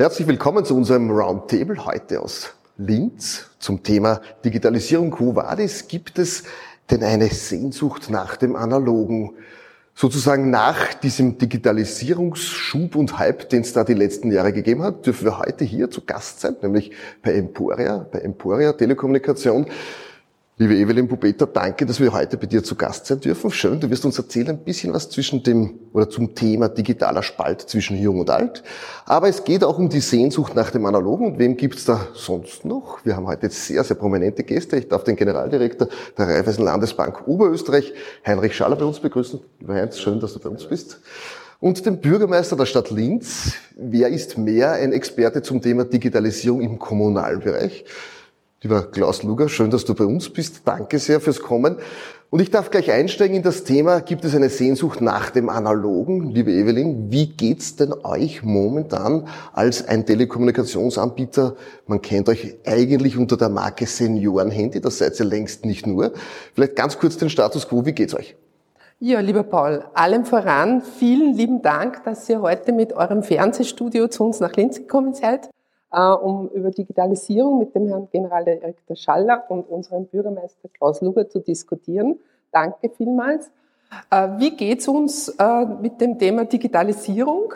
Herzlich willkommen zu unserem Roundtable heute aus Linz zum Thema Digitalisierung Quo Vadis. Gibt es denn eine Sehnsucht nach dem Analogen? Sozusagen nach diesem Digitalisierungsschub und Hype, den es da die letzten Jahre gegeben hat, dürfen wir heute hier zu Gast sein, nämlich bei Emporia, bei Emporia Telekommunikation. Liebe Evelyn Bubeta, danke, dass wir heute bei dir zu Gast sein dürfen. Schön, du wirst uns erzählen ein bisschen was zwischen dem oder zum Thema digitaler Spalt zwischen Jung und Alt. Aber es geht auch um die Sehnsucht nach dem Analogen. Und wem gibt's da sonst noch? Wir haben heute sehr, sehr prominente Gäste. Ich darf den Generaldirektor der Raiffeisen Landesbank Oberösterreich, Heinrich Schaller, bei uns begrüßen. Lieber Heinz, schön, dass du bei uns bist. Und den Bürgermeister der Stadt Linz. Wer ist mehr ein Experte zum Thema Digitalisierung im Kommunalbereich? Lieber Klaus Luger, schön, dass du bei uns bist. Danke sehr fürs Kommen. Und ich darf gleich einsteigen in das Thema, gibt es eine Sehnsucht nach dem Analogen? Liebe Evelyn, wie geht's denn euch momentan als ein Telekommunikationsanbieter? Man kennt euch eigentlich unter der Marke Seniorenhandy, das seid ihr längst nicht nur. Vielleicht ganz kurz den Status quo, wie geht's euch? Ja, lieber Paul, allem voran vielen lieben Dank, dass ihr heute mit eurem Fernsehstudio zu uns nach Linz gekommen seid. Äh, um über Digitalisierung mit dem Herrn Generaldirektor Schaller und unserem Bürgermeister Klaus Luger zu diskutieren. Danke vielmals. Äh, wie geht's uns äh, mit dem Thema Digitalisierung?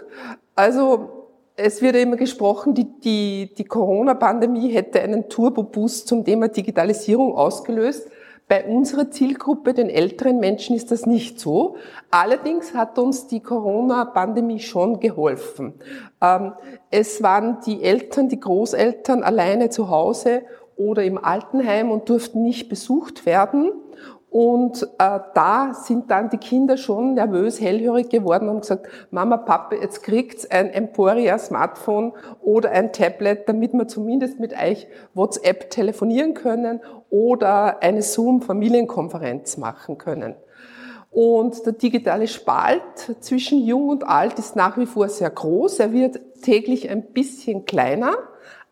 Also es wird immer gesprochen, die, die, die Corona-Pandemie hätte einen Turbo-Boost zum Thema Digitalisierung ausgelöst. Bei unserer Zielgruppe, den älteren Menschen, ist das nicht so. Allerdings hat uns die Corona-Pandemie schon geholfen. Ähm, es waren die Eltern, die Großeltern alleine zu Hause oder im Altenheim und durften nicht besucht werden. Und äh, da sind dann die Kinder schon nervös, hellhörig geworden und gesagt, Mama, Papa, jetzt kriegt's ein Emporia Smartphone oder ein Tablet, damit wir zumindest mit euch WhatsApp telefonieren können oder eine Zoom-Familienkonferenz machen können. Und der digitale Spalt zwischen Jung und Alt ist nach wie vor sehr groß. Er wird täglich ein bisschen kleiner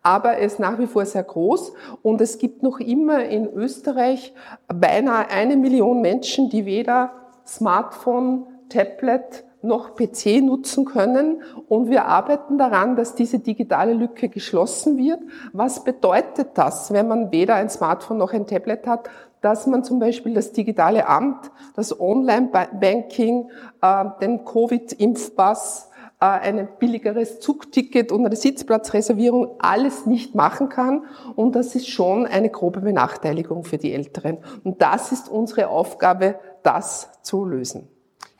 aber er ist nach wie vor sehr groß und es gibt noch immer in Österreich beinahe eine Million Menschen, die weder Smartphone, Tablet noch PC nutzen können und wir arbeiten daran, dass diese digitale Lücke geschlossen wird. Was bedeutet das, wenn man weder ein Smartphone noch ein Tablet hat? Dass man zum Beispiel das digitale Amt, das Online-Banking, äh, den Covid-Impfpass, äh, ein billigeres Zugticket und eine Sitzplatzreservierung alles nicht machen kann. Und das ist schon eine grobe Benachteiligung für die Älteren. Und das ist unsere Aufgabe, das zu lösen.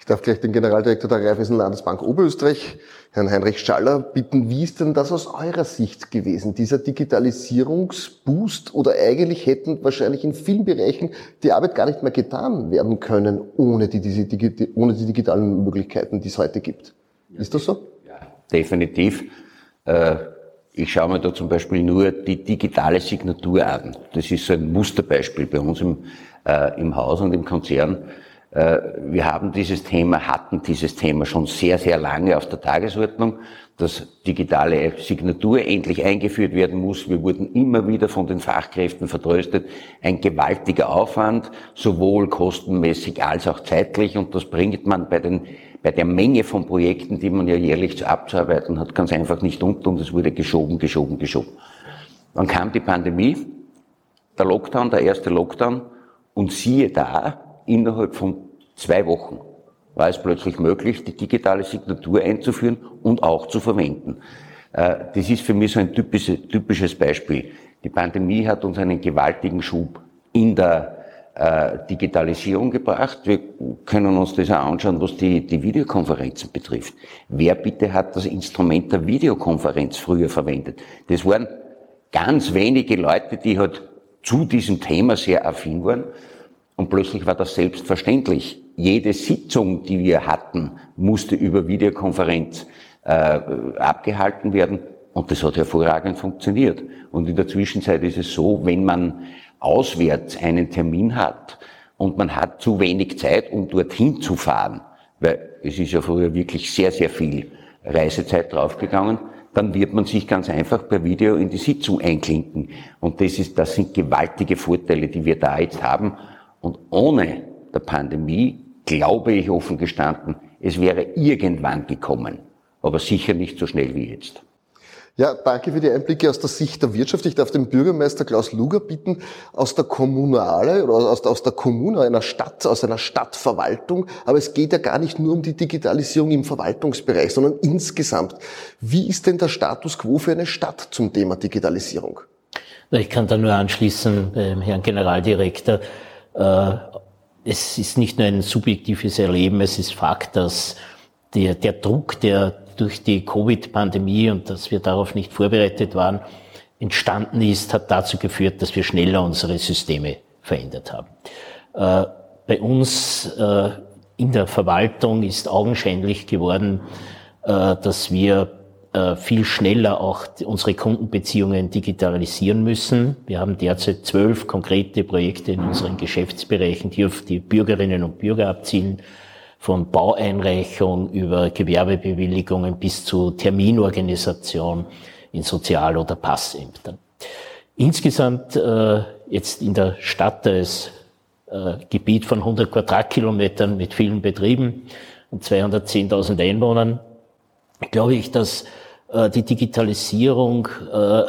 Ich darf gleich den Generaldirektor der Raiffeisen Landesbank Oberösterreich, Herrn Heinrich Schaller, bitten, wie ist denn das aus eurer Sicht gewesen, dieser Digitalisierungsboost? Oder eigentlich hätten wahrscheinlich in vielen Bereichen die Arbeit gar nicht mehr getan werden können, ohne die, diese, ohne die digitalen Möglichkeiten, die es heute gibt? Ist das so? Ja, definitiv. Äh, ich schaue mir da zum Beispiel nur die digitale Signatur an. Das ist so ein Musterbeispiel bei uns im, äh, im Haus und im Konzern. Äh, wir haben dieses Thema, hatten dieses Thema schon sehr, sehr lange auf der Tagesordnung, dass digitale Signatur endlich eingeführt werden muss. Wir wurden immer wieder von den Fachkräften vertröstet. Ein gewaltiger Aufwand, sowohl kostenmäßig als auch zeitlich. Und das bringt man bei den bei der Menge von Projekten, die man ja jährlich abzuarbeiten hat, ganz einfach nicht unter und es wurde geschoben, geschoben, geschoben. Dann kam die Pandemie, der Lockdown, der erste Lockdown und siehe da, innerhalb von zwei Wochen war es plötzlich möglich, die digitale Signatur einzuführen und auch zu verwenden. Äh, das ist für mich so ein typisches Beispiel. Die Pandemie hat uns einen gewaltigen Schub in der äh, Digitalisierung gebracht. Wir können uns das auch anschauen, was die, die Videokonferenzen betrifft. Wer bitte hat das Instrument der Videokonferenz früher verwendet? Das waren ganz wenige Leute, die halt zu diesem Thema sehr affin waren. Und plötzlich war das selbstverständlich. Jede Sitzung, die wir hatten, musste über Videokonferenz äh, abgehalten werden. Und das hat hervorragend funktioniert. Und in der Zwischenzeit ist es so, wenn man auswärts einen Termin hat und man hat zu wenig Zeit, um dorthin zu fahren, weil es ist ja früher wirklich sehr, sehr viel Reisezeit draufgegangen, dann wird man sich ganz einfach per Video in die Sitzung einklinken. Und das ist, das sind gewaltige Vorteile, die wir da jetzt haben. Und ohne der Pandemie glaube ich offen gestanden, es wäre irgendwann gekommen, aber sicher nicht so schnell wie jetzt. Ja, danke für die Einblicke aus der Sicht der Wirtschaft. Ich darf den Bürgermeister Klaus Luger bitten, aus der Kommunale oder aus, aus der Kommune einer Stadt, aus einer Stadtverwaltung, aber es geht ja gar nicht nur um die Digitalisierung im Verwaltungsbereich, sondern insgesamt. Wie ist denn der Status quo für eine Stadt zum Thema Digitalisierung? Ich kann da nur anschließen beim Herrn Generaldirektor. Äh, es ist nicht nur ein subjektives Erleben, es ist Fakt, dass der, der Druck, der durch die Covid-Pandemie und dass wir darauf nicht vorbereitet waren, entstanden ist, hat dazu geführt, dass wir schneller unsere Systeme verändert haben. Äh, bei uns äh, in der Verwaltung ist augenscheinlich geworden, äh, dass wir viel schneller auch unsere Kundenbeziehungen digitalisieren müssen. Wir haben derzeit zwölf konkrete Projekte in unseren Geschäftsbereichen, die auf die Bürgerinnen und Bürger abzielen von Baueinreichung über Gewerbebewilligungen bis zu Terminorganisation in Sozial- oder Passämtern. Insgesamt äh, jetzt in der Stadt als äh, Gebiet von 100 Quadratkilometern mit vielen Betrieben und 210.000 Einwohnern glaube ich, dass äh, die Digitalisierung äh,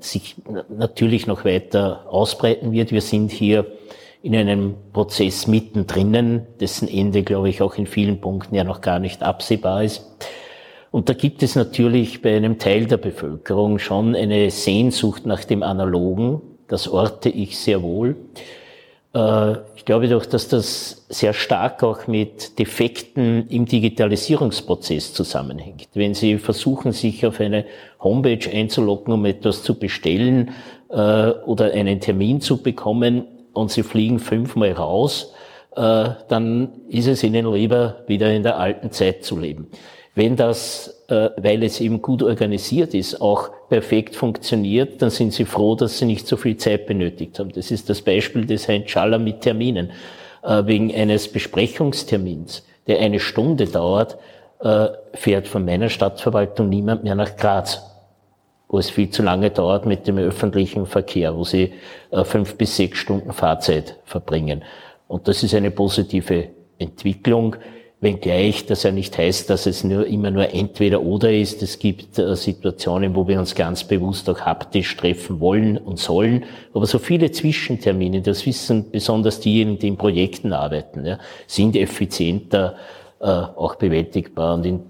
sich natürlich noch weiter ausbreiten wird. Wir sind hier in einem Prozess mittendrin, dessen Ende, glaube ich, auch in vielen Punkten ja noch gar nicht absehbar ist. Und da gibt es natürlich bei einem Teil der Bevölkerung schon eine Sehnsucht nach dem Analogen. Das orte ich sehr wohl. Äh, ich glaube doch, dass das sehr stark auch mit Defekten im Digitalisierungsprozess zusammenhängt. Wenn Sie versuchen, sich auf eine Homepage einzuloggen, um etwas zu bestellen äh, oder einen Termin zu bekommen, und sie fliegen fünfmal raus, äh, dann ist es ihnen lieber, wieder in der alten Zeit zu leben. Wenn das, äh, weil es eben gut organisiert ist, auch perfekt funktioniert, dann sind sie froh, dass sie nicht so viel Zeit benötigt haben. Das ist das Beispiel des Herrn Schaller mit Terminen. Äh, wegen eines Besprechungstermins, der eine Stunde dauert, äh, fährt von meiner Stadtverwaltung niemand mehr nach Graz wo es viel zu lange dauert mit dem öffentlichen Verkehr, wo sie äh, fünf bis sechs Stunden Fahrzeit verbringen. Und das ist eine positive Entwicklung, wenngleich das ja nicht heißt, dass es nur immer nur entweder oder ist. Es gibt äh, Situationen, wo wir uns ganz bewusst auch haptisch treffen wollen und sollen. Aber so viele Zwischentermine, das wissen besonders diejenigen, die in Projekten arbeiten, ja, sind effizienter äh, auch bewältigbar. Und in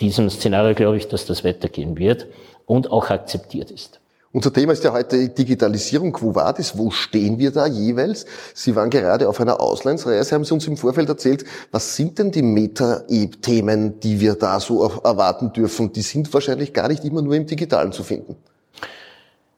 diesem Szenario glaube ich, dass das weitergehen wird und auch akzeptiert ist. Unser Thema ist ja heute Digitalisierung. Quo vadis? Wo stehen wir da jeweils? Sie waren gerade auf einer Auslandsreise, haben Sie uns im Vorfeld erzählt. Was sind denn die Meta-Themen, die wir da so erwarten dürfen? Die sind wahrscheinlich gar nicht immer nur im Digitalen zu finden.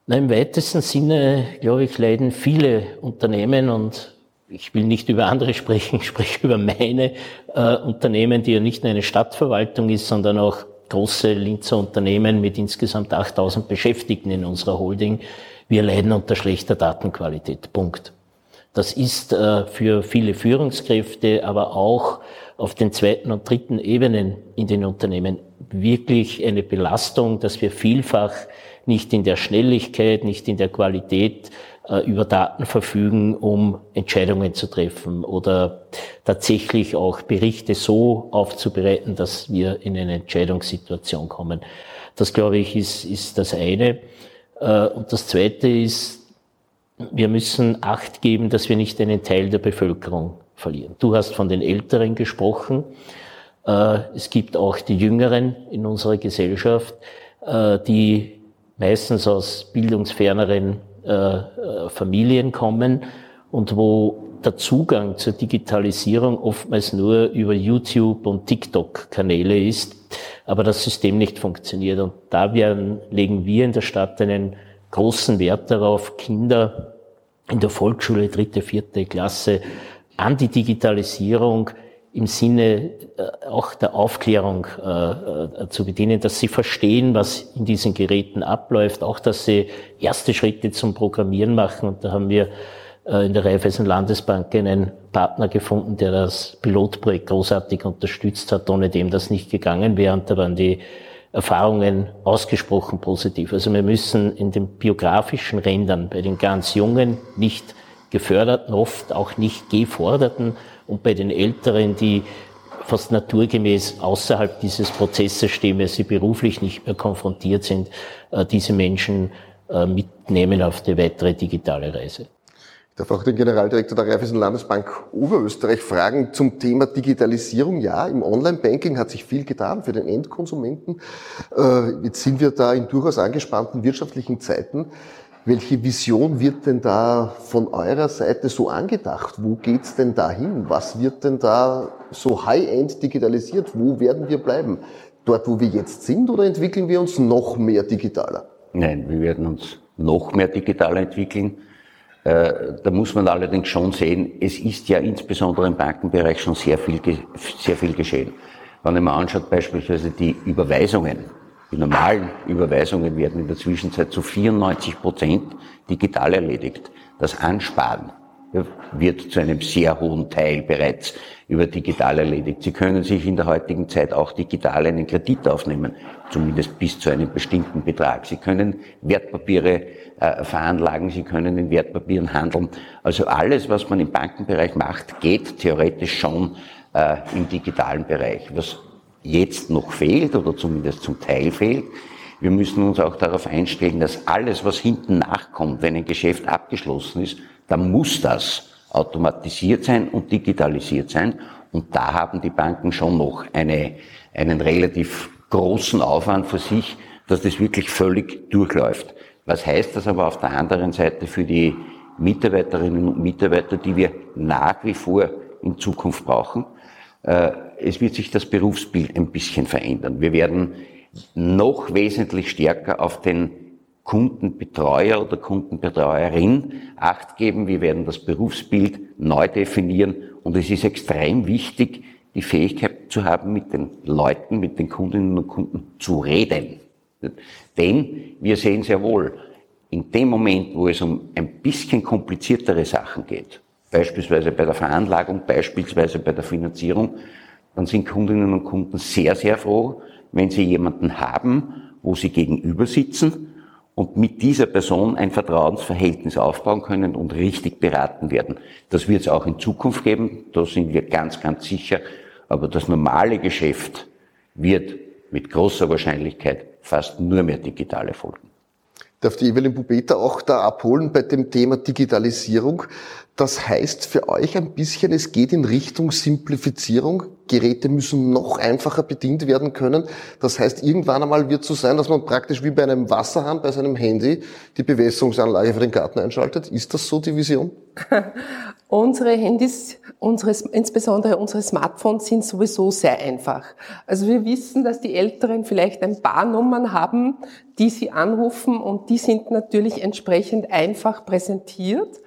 Na, Im weitesten Sinne, glaube ich, leiden viele Unternehmen und ich will nicht über andere sprechen, ich spreche über meine äh, Unternehmen, die ja nicht nur eine Stadtverwaltung ist, sondern auch große Linzer Unternehmen mit insgesamt 8000 Beschäftigten in unserer Holding. Wir leiden unter schlechter Datenqualität. Punkt. Das ist äh, für viele Führungskräfte, aber auch auf den zweiten und dritten Ebenen in den Unternehmen wirklich eine Belastung, dass wir vielfach nicht in der Schnelligkeit, nicht in der Qualität über Daten verfügen, um Entscheidungen zu treffen oder tatsächlich auch Berichte so aufzubereiten, dass wir in eine Entscheidungssituation kommen. Das, glaube ich, ist, ist das eine. Äh, und das zweite ist, wir müssen Acht geben, dass wir nicht einen Teil der Bevölkerung verlieren. Du hast von den Älteren gesprochen. Äh, es gibt auch die Jüngeren in unserer Gesellschaft, die meistens aus bildungsferneren äh, äh, Familien kommen und wo der Zugang zur Digitalisierung oftmals nur über YouTube und TikTok-Kanäle ist, aber das System nicht funktioniert. Und da werden, legen wir in der Stadt einen großen Wert darauf, Kinder in der Volksschule, dritte, vierte Klasse, an die Digitalisierung im Sinne äh, auch der Aufklärung äh, äh, zu bedienen, dass sie verstehen, was in diesen Geräten abläuft, auch dass sie erste Schritte zum Programmieren machen. Und da haben wir äh, in der Raiffeisen Landesbank einen Partner gefunden, der das Pilotprojekt großartig unterstützt hat, ohne dem das nicht gegangen wäre. Und da waren die Erfahrungen ausgesprochen positiv. Also wir müssen in den biografischen Rändern bei den ganz Jungen nicht geförderten, oft auch nicht geforderten und bei den Älteren, die fast naturgemäß außerhalb dieses Prozesses stehen, weil sie beruflich nicht mehr konfrontiert sind, äh, diese Menschen äh, mitnehmen auf die weitere digitale Reise. Ich darf auch den Generaldirektor der Raiffeisen Landesbank Oberösterreich fragen zum Thema Digitalisierung. Ja, im Online-Banking hat sich viel getan für den Endkonsumenten. Äh, jetzt sind wir da in durchaus angespannten wirtschaftlichen Zeiten. Welche Vision wird denn da von eurer Seite so angedacht? Wo geht's denn da hin? Was wird denn da so high-end digitalisiert? Wo werden wir bleiben? Dort, wo wir jetzt sind, oder entwickeln wir uns noch mehr digitaler? Nein, wir werden uns noch mehr digitaler entwickeln. Äh, da muss man allerdings schon sehen, es ist ja insbesondere im Bankenbereich schon sehr viel, sehr viel geschehen. Wenn man anschaut beispielsweise die Überweisungen, die normalen Überweisungen werden in der Zwischenzeit zu 94 Prozent digital erledigt. Das Ansparen wird zu einem sehr hohen Teil bereits über digital erledigt. Sie können sich in der heutigen Zeit auch digital einen Kredit aufnehmen, zumindest bis zu einem bestimmten Betrag. Sie können Wertpapiere äh, veranlagen, Sie können in Wertpapieren handeln. Also alles, was man im Bankenbereich macht, geht theoretisch schon äh, im digitalen Bereich. Was jetzt noch fehlt oder zumindest zum Teil fehlt, wir müssen uns auch darauf einstellen, dass alles, was hinten nachkommt, wenn ein Geschäft abgeschlossen ist, dann muss das automatisiert sein und digitalisiert sein. Und da haben die Banken schon noch eine, einen relativ großen Aufwand für sich, dass das wirklich völlig durchläuft. Was heißt das aber auf der anderen Seite für die Mitarbeiterinnen und Mitarbeiter, die wir nach wie vor in Zukunft brauchen? Es wird sich das Berufsbild ein bisschen verändern. Wir werden noch wesentlich stärker auf den Kundenbetreuer oder Kundenbetreuerin Acht geben. Wir werden das Berufsbild neu definieren und es ist extrem wichtig, die Fähigkeit zu haben, mit den Leuten, mit den Kundinnen und Kunden zu reden. Denn wir sehen sehr wohl, in dem Moment, wo es um ein bisschen kompliziertere Sachen geht, beispielsweise bei der Veranlagung, beispielsweise bei der Finanzierung, dann sind Kundinnen und Kunden sehr, sehr froh, wenn sie jemanden haben, wo sie gegenüber sitzen und mit dieser Person ein Vertrauensverhältnis aufbauen können und richtig beraten werden. Das wird es auch in Zukunft geben, da sind wir ganz, ganz sicher. Aber das normale Geschäft wird mit großer Wahrscheinlichkeit fast nur mehr digital erfolgen. Darf die Evelyn Bubeta auch da abholen bei dem Thema Digitalisierung? Das heißt für euch ein bisschen, es geht in Richtung Simplifizierung. Geräte müssen noch einfacher bedient werden können. Das heißt, irgendwann einmal wird es so sein, dass man praktisch wie bei einem Wasserhahn bei seinem Handy die Bewässerungsanlage für den Garten einschaltet. Ist das so die Vision? unsere Handys, unsere, insbesondere unsere Smartphones sind sowieso sehr einfach. Also wir wissen, dass die Älteren vielleicht ein paar Nummern haben, die sie anrufen und die sind natürlich entsprechend einfach präsentiert.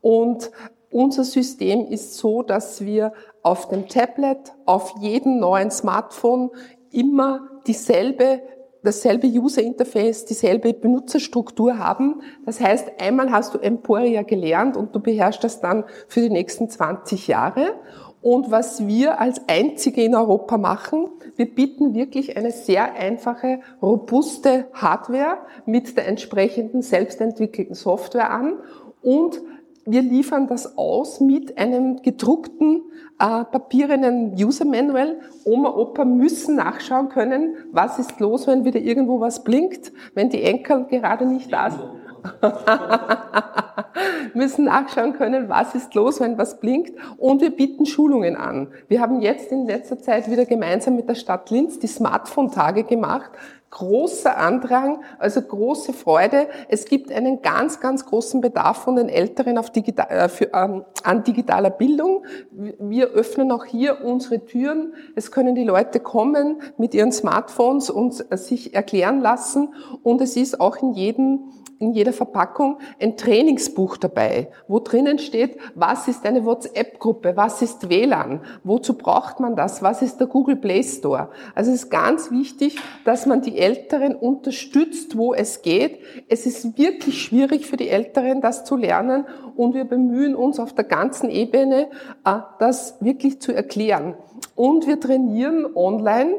Und unser System ist so, dass wir auf dem Tablet, auf jedem neuen Smartphone immer dieselbe dasselbe User Interface, dieselbe Benutzerstruktur haben. Das heißt, einmal hast du Emporia gelernt und du beherrschst das dann für die nächsten 20 Jahre. Und was wir als einzige in Europa machen, wir bieten wirklich eine sehr einfache, robuste Hardware mit der entsprechenden selbstentwickelten Software an und wir liefern das aus mit einem gedruckten, äh, papierenen User Manual. Oma, Opa müssen nachschauen können, was ist los, wenn wieder irgendwo was blinkt, wenn die Enkel gerade nicht da sind. müssen nachschauen können, was ist los, wenn was blinkt. Und wir bieten Schulungen an. Wir haben jetzt in letzter Zeit wieder gemeinsam mit der Stadt Linz die Smartphone-Tage gemacht, großer Andrang, also große Freude. Es gibt einen ganz, ganz großen Bedarf von den Älteren auf digital, äh, für, ähm, an digitaler Bildung. Wir öffnen auch hier unsere Türen. Es können die Leute kommen mit ihren Smartphones und äh, sich erklären lassen. Und es ist auch in jedem in jeder Verpackung ein Trainingsbuch dabei, wo drinnen steht, was ist eine WhatsApp-Gruppe, was ist WLAN, wozu braucht man das, was ist der Google Play Store. Also es ist ganz wichtig, dass man die Älteren unterstützt, wo es geht. Es ist wirklich schwierig für die Älteren, das zu lernen und wir bemühen uns auf der ganzen Ebene, äh, das wirklich zu erklären. Und wir trainieren online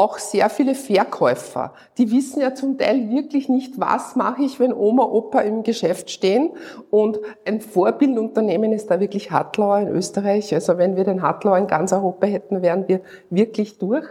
auch sehr viele Verkäufer. Die wissen ja zum Teil wirklich nicht, was mache ich, wenn Oma, Opa im Geschäft stehen. Und ein Vorbildunternehmen ist da wirklich Hartlauer in Österreich. Also wenn wir den Hartlauer in ganz Europa hätten, wären wir wirklich durch.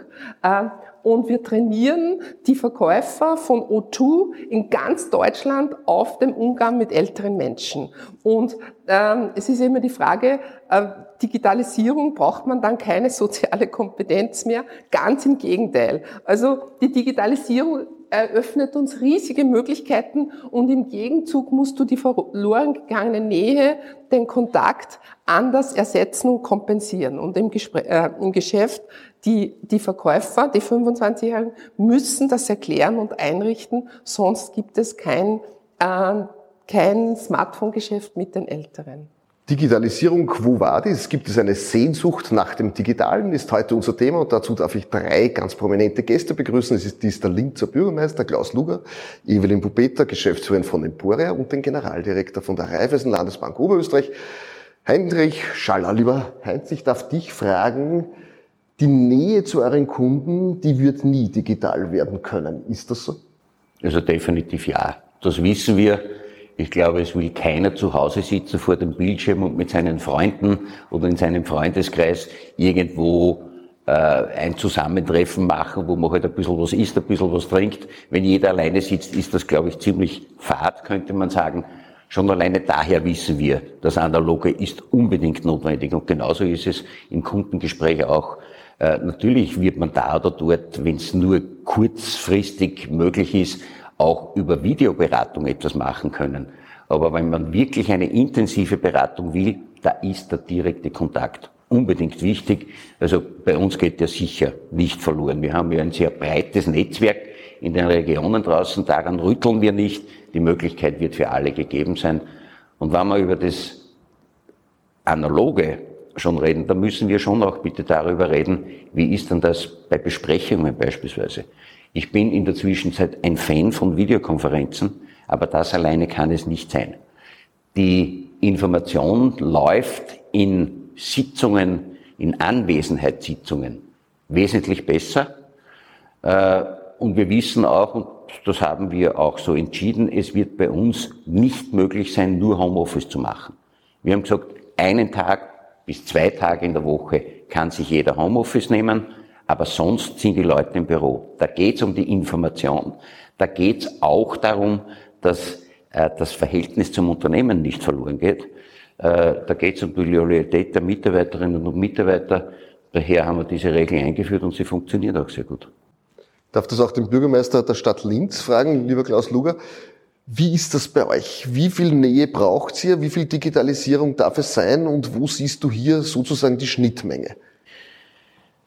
Und wir trainieren die Verkäufer von O2 in ganz Deutschland auf dem Umgang mit älteren Menschen. Und ähm, es ist immer die Frage, äh, Digitalisierung braucht man dann keine soziale Kompetenz mehr. Ganz im Gegenteil. Also die Digitalisierung eröffnet uns riesige Möglichkeiten und im Gegenzug musst du die verloren gegangene Nähe, den Kontakt anders ersetzen und kompensieren. Und im, Gespräch, äh, im Geschäft die, die Verkäufer, die 25-Jährigen, müssen das erklären und einrichten, sonst gibt es kein, äh, kein Smartphone-Geschäft mit den Älteren. Digitalisierung, quo vadis? Gibt es eine Sehnsucht nach dem Digitalen? Ist heute unser Thema und dazu darf ich drei ganz prominente Gäste begrüßen. Es ist dies der Linzer Bürgermeister Klaus Luger, Evelyn Pupeta, Geschäftsführerin von Emporia und den Generaldirektor von der Raiffeisen Landesbank Oberösterreich, Heinrich Schaller. Lieber Heinz, ich darf dich fragen, die Nähe zu euren Kunden, die wird nie digital werden können. Ist das so? Also definitiv ja. Das wissen wir. Ich glaube, es will keiner zu Hause sitzen vor dem Bildschirm und mit seinen Freunden oder in seinem Freundeskreis irgendwo äh, ein Zusammentreffen machen, wo man halt ein bisschen was isst, ein bisschen was trinkt. Wenn jeder alleine sitzt, ist das, glaube ich, ziemlich fad, könnte man sagen. Schon alleine daher wissen wir, das Analoge ist unbedingt notwendig. Und genauso ist es im Kundengespräch auch. Äh, natürlich wird man da oder dort, wenn es nur kurzfristig möglich ist, auch über Videoberatung etwas machen können. Aber wenn man wirklich eine intensive Beratung will, da ist der direkte Kontakt unbedingt wichtig. Also bei uns geht der sicher nicht verloren. Wir haben ja ein sehr breites Netzwerk in den Regionen draußen, daran rütteln wir nicht. Die Möglichkeit wird für alle gegeben sein. Und wenn wir über das Analoge schon reden, dann müssen wir schon auch bitte darüber reden, wie ist denn das bei Besprechungen beispielsweise. Ich bin in der Zwischenzeit ein Fan von Videokonferenzen, aber das alleine kann es nicht sein. Die Information läuft in Sitzungen, in Anwesenheitssitzungen wesentlich besser. Äh, und wir wissen auch, und das haben wir auch so entschieden, es wird bei uns nicht möglich sein, nur Homeoffice zu machen. Wir haben gesagt, einen Tag bis zwei Tage in der Woche kann sich jeder Homeoffice nehmen aber sonst sind die Leute im Büro. Da geht es um die Information. Da geht es auch darum, dass äh, das Verhältnis zum Unternehmen nicht verloren geht. Äh, da geht es um die Loyalität der Mitarbeiterinnen und Mitarbeiter. Daher haben wir diese Regeln eingeführt und sie funktioniert auch sehr gut. Darf das auch den Bürgermeister der Stadt Linz fragen, lieber Klaus Luger? Wie ist das bei euch? Wie viel Nähe braucht ihr? Wie viel Digitalisierung darf es sein? Und wo siehst du hier sozusagen die Schnittmenge?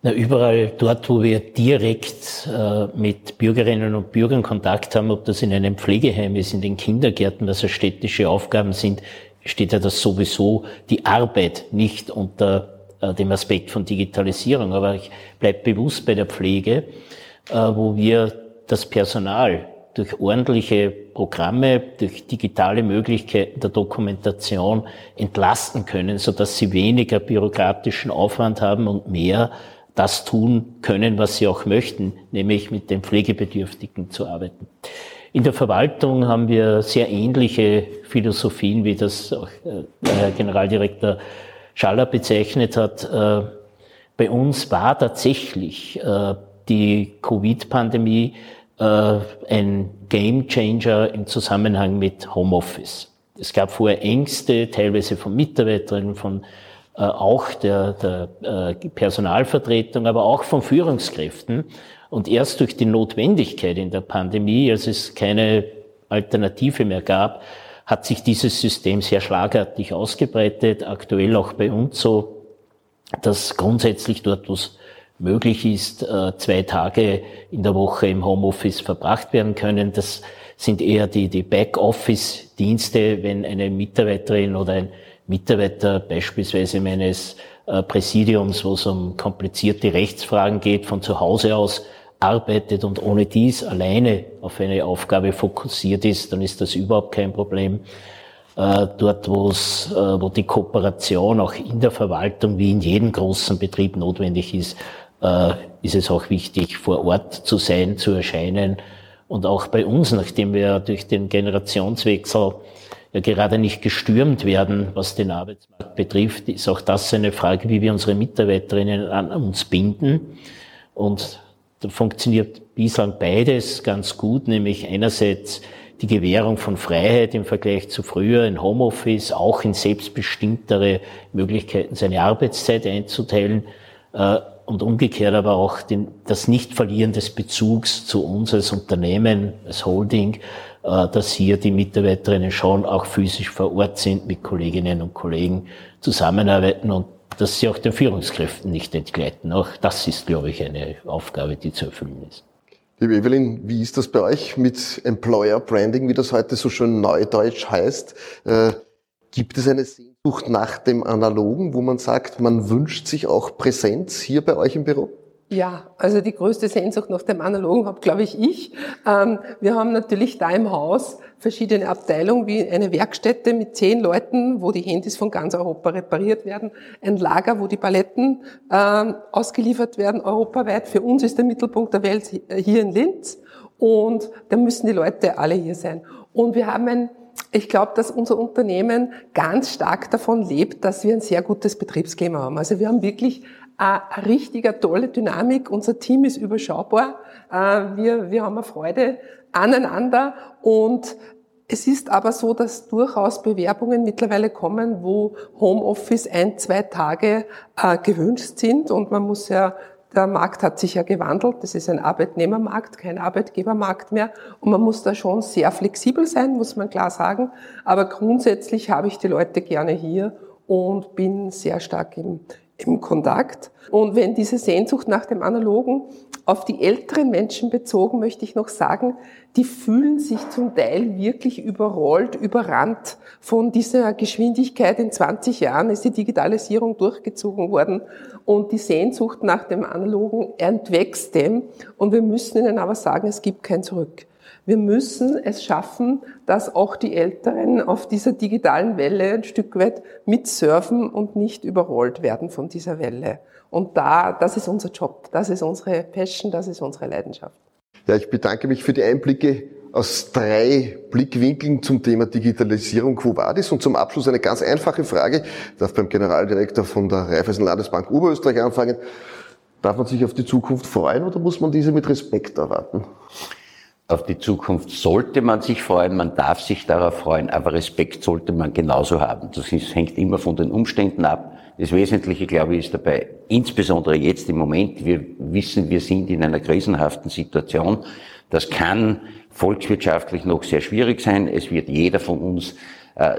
Na, überall dort, wo wir direkt äh, mit Bürgerinnen und Bürgern Kontakt haben, ob das in einem Pflegeheim ist, in den Kindergärten, was ja städtische Aufgaben sind, steht ja das sowieso die Arbeit nicht unter äh, dem Aspekt von Digitalisierung. Aber ich bleibe bewusst bei der Pflege, äh, wo wir das Personal durch ordentliche Programme, durch digitale Möglichkeiten der Dokumentation entlasten können, so dass sie weniger bürokratischen Aufwand haben und mehr das tun können, was sie auch möchten, nämlich mit den Pflegebedürftigen zu arbeiten. In der Verwaltung haben wir sehr ähnliche Philosophien, wie das auch äh, Herr Generaldirektor Schaller bezeichnet hat. Äh, bei uns war tatsächlich äh, die Covid-Pandemie ein Game Changer im Zusammenhang mit Homeoffice. Es gab vorher Ängste, teilweise von Mitarbeiterinnen, von äh, auch der, der äh, Personalvertretung, aber auch von Führungskräften. Und erst durch die Notwendigkeit in der Pandemie, als es keine Alternative mehr gab, hat sich dieses System sehr schlagartig ausgebreitet. Aktuell auch bei uns so, dass grundsätzlich dort, wo es möglich ist, äh, zwei Tage in der Woche im Homeoffice verbracht werden können. Das sind eher die, die Backoffice-Dienste, wenn eine Mitarbeiterin oder ein Mitarbeiter beispielsweise meines äh, Präsidiums, wo es um komplizierte Rechtsfragen geht, von zu Hause aus arbeitet und ohne dies alleine auf eine Aufgabe fokussiert ist, dann ist das überhaupt kein Problem. Äh, dort, wo es, wo die Kooperation auch in der Verwaltung wie in jedem großen Betrieb notwendig ist, ist es auch wichtig, vor Ort zu sein, zu erscheinen. Und auch bei uns, nachdem wir durch den Generationswechsel ja gerade nicht gestürmt werden, was den Arbeitsmarkt betrifft, ist auch das eine Frage, wie wir unsere Mitarbeiterinnen an uns binden. Und da funktioniert bislang beides ganz gut, nämlich einerseits die Gewährung von Freiheit im Vergleich zu früher in Homeoffice, auch in selbstbestimmtere Möglichkeiten, seine Arbeitszeit einzuteilen äh, und umgekehrt aber auch den, das Nichtverlieren des Bezugs zu uns als Unternehmen, als Holding, äh, dass hier die Mitarbeiterinnen schon auch physisch vor Ort sind, mit Kolleginnen und Kollegen zusammenarbeiten und dass sie auch den Führungskräften nicht entgleiten. Auch das ist, glaube ich, eine Aufgabe, die zu erfüllen ist. Liebe Evelyn, wie ist das bei euch mit Employer Branding, wie das heute so schön neudeutsch heißt? Äh, gibt es eine Sehnsucht nach dem Analogen, wo man sagt, man wünscht sich auch Präsenz hier bei euch im Büro? Ja, also die größte Sehnsucht nach dem Analogen habe, glaube ich, ich. Ähm, wir haben natürlich da im Haus verschiedene Abteilungen, wie eine Werkstätte mit zehn Leuten, wo die Handys von ganz Europa repariert werden, ein Lager, wo die Paletten ähm, ausgeliefert werden, europaweit. Für uns ist der Mittelpunkt der Welt hier in Linz und da müssen die Leute alle hier sein. Und wir haben ein ich glaube, dass unser Unternehmen ganz stark davon lebt, dass wir ein sehr gutes Betriebsklima haben. Also wir haben wirklich eine richtige tolle Dynamik. Unser Team ist überschaubar. Äh, wir, wir haben eine Freude aneinander und es ist aber so, dass durchaus Bewerbungen mittlerweile kommen, wo Homeoffice ein, zwei Tage äh, gewünscht sind und man muss ja der Markt hat sich ja gewandelt. Das ist ein Arbeitnehmermarkt, kein Arbeitgebermarkt mehr. Und man muss da schon sehr flexibel sein, muss man klar sagen. Aber grundsätzlich habe ich die Leute gerne hier und bin sehr stark im, im Kontakt. Und wenn diese Sehnsucht nach dem Analogen auf die älteren Menschen bezogen, möchte ich noch sagen, die fühlen sich zum Teil wirklich überrollt, überrannt von dieser Geschwindigkeit. In 20 Jahren ist die Digitalisierung durchgezogen worden und die Sehnsucht nach dem Analogen entwächst dem. Und wir müssen ihnen aber sagen, es gibt kein Zurück. Wir müssen es schaffen, dass auch die Älteren auf dieser digitalen Welle ein Stück weit mitsurfen und nicht überrollt werden von dieser Welle. Und da, das ist unser Job, das ist unsere Passion, das ist unsere Leidenschaft. Ja, ich bedanke mich für die Einblicke aus drei Blickwinkeln zum Thema Digitalisierung Quo Vadis. Und zum Abschluss eine ganz einfache Frage. Ich darf beim Generaldirektor von der Raiffeisen Landesbank Oberösterreich anfangen. Darf man sich auf die Zukunft freuen oder muss man diese mit Respekt erwarten? Auf die Zukunft sollte man sich freuen, man darf sich darauf freuen, aber Respekt sollte man genauso haben. Das ist, hängt immer von den Umständen ab. Das Wesentliche, glaube ich, ist dabei, insbesondere jetzt im Moment, wir wissen, wir sind in einer krisenhaften Situation. Das kann volkswirtschaftlich noch sehr schwierig sein. Es wird jeder von uns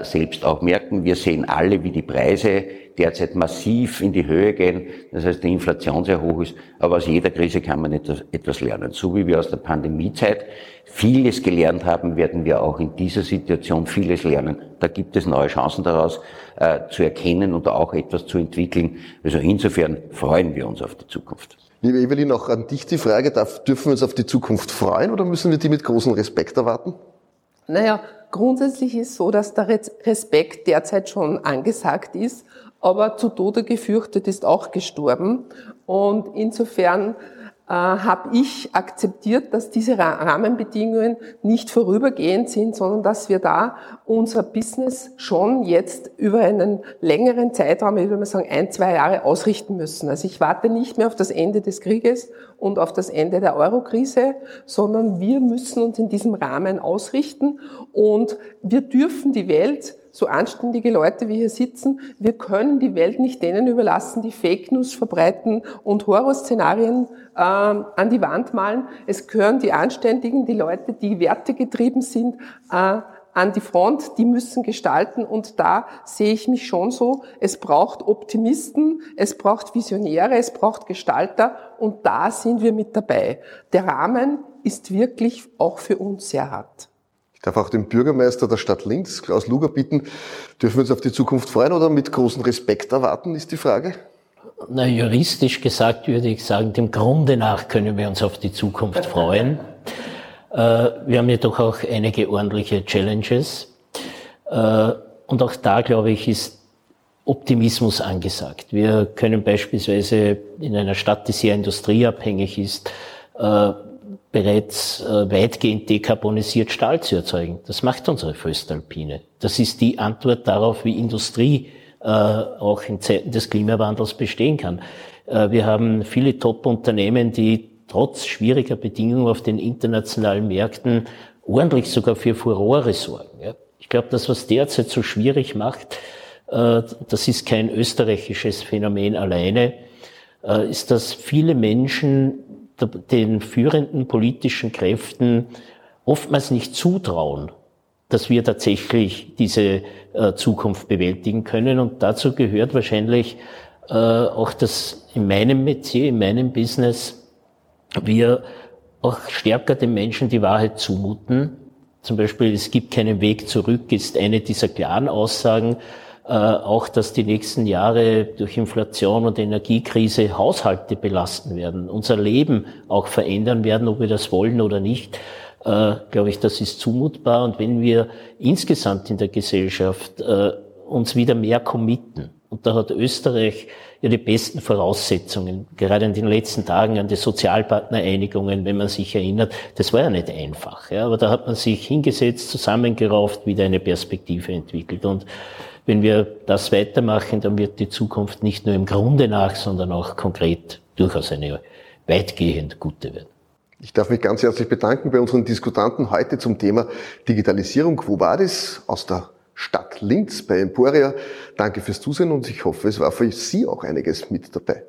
selbst auch merken. Wir sehen alle, wie die Preise derzeit massiv in die Höhe gehen. Das heißt, die Inflation sehr hoch ist. Aber aus jeder Krise kann man etwas, etwas lernen. So wie wir aus der Pandemiezeit vieles gelernt haben, werden wir auch in dieser Situation vieles lernen. Da gibt es neue Chancen daraus äh, zu erkennen und auch etwas zu entwickeln. Also insofern freuen wir uns auf die Zukunft. Liebe Evelyn, auch an dich die Frage, darf, dürfen wir uns auf die Zukunft freuen oder müssen wir die mit großem Respekt erwarten? Naja, grundsätzlich ist so, dass der Respekt derzeit schon angesagt ist aber zu Tode gefürchtet ist auch gestorben. Und insofern äh, habe ich akzeptiert, dass diese Rahmenbedingungen nicht vorübergehend sind, sondern dass wir da unser Business schon jetzt über einen längeren Zeitraum, ich würde mal sagen ein, zwei Jahre ausrichten müssen. Also ich warte nicht mehr auf das Ende des Krieges und auf das Ende der Eurokrise, sondern wir müssen uns in diesem Rahmen ausrichten und wir dürfen die Welt so anständige Leute wie hier sitzen, wir können die Welt nicht denen überlassen, die Fake News verbreiten und Horrorszenarien äh, an die Wand malen. Es gehören die Anständigen, die Leute, die wertegetrieben sind, äh, an die Front, die müssen gestalten und da sehe ich mich schon so, es braucht Optimisten, es braucht Visionäre, es braucht Gestalter und da sind wir mit dabei. Der Rahmen ist wirklich auch für uns sehr hart darf auch den Bürgermeister der Stadt Linz, Klaus Luger, bitten, dürfen wir uns auf die Zukunft freuen oder mit großem Respekt erwarten, ist die Frage? Na, juristisch gesagt würde ich sagen, dem Grunde nach können wir uns auf die Zukunft freuen. äh, wir haben jedoch auch einige ordentliche Challenges. Äh, und auch da, glaube ich, ist Optimismus angesagt. Wir können beispielsweise in einer Stadt, die sehr industrieabhängig ist, äh, bereits äh, weitgehend dekarbonisiert Stahl zu erzeugen. Das macht unsere Föstalpine. Das ist die Antwort darauf, wie Industrie äh, auch in Zeiten des Klimawandels bestehen kann. Äh, wir haben viele Top-Unternehmen, die trotz schwieriger Bedingungen auf den internationalen Märkten ordentlich sogar für Furore sorgen. Ja. Ich glaube, das, was derzeit so schwierig macht, äh, das ist kein österreichisches Phänomen alleine, äh, ist, dass viele Menschen den führenden politischen Kräften oftmals nicht zutrauen, dass wir tatsächlich diese äh, Zukunft bewältigen können. Und dazu gehört wahrscheinlich auch, dass in meinem Metier, in meinem Business, wir auch stärker den Menschen die Wahrheit zumuten. Zum Beispiel, es gibt keinen Weg zurück, ist eine dieser klaren Aussagen. Äh, auch, dass die nächsten Jahre durch Inflation und Energiekrise Haushalte belasten werden, unser Leben auch verändern werden, ob wir das wollen oder nicht, äh, glaube ich, das ist zumutbar. Und wenn wir insgesamt in der Gesellschaft äh, uns wieder mehr committen, und da hat Österreich ja die besten Voraussetzungen, gerade in den letzten Tagen an die Sozialpartnereinigungen, wenn man sich erinnert. Das war ja nicht einfach, ja, aber da hat man sich hingesetzt, zusammengerauft, wieder eine Perspektive entwickelt. Und wenn wir das weitermachen, dann wird die Zukunft nicht nur im Grunde nach, sondern auch konkret durchaus eine weitgehend gute werden. Ich darf mich ganz herzlich bedanken bei unseren Diskutanten heute zum Thema Digitalisierung Quo Vadis aus der Stadt Linz bei Emporia. Danke fürs Zusehen und ich hoffe, es war für Sie auch einiges mit dabei.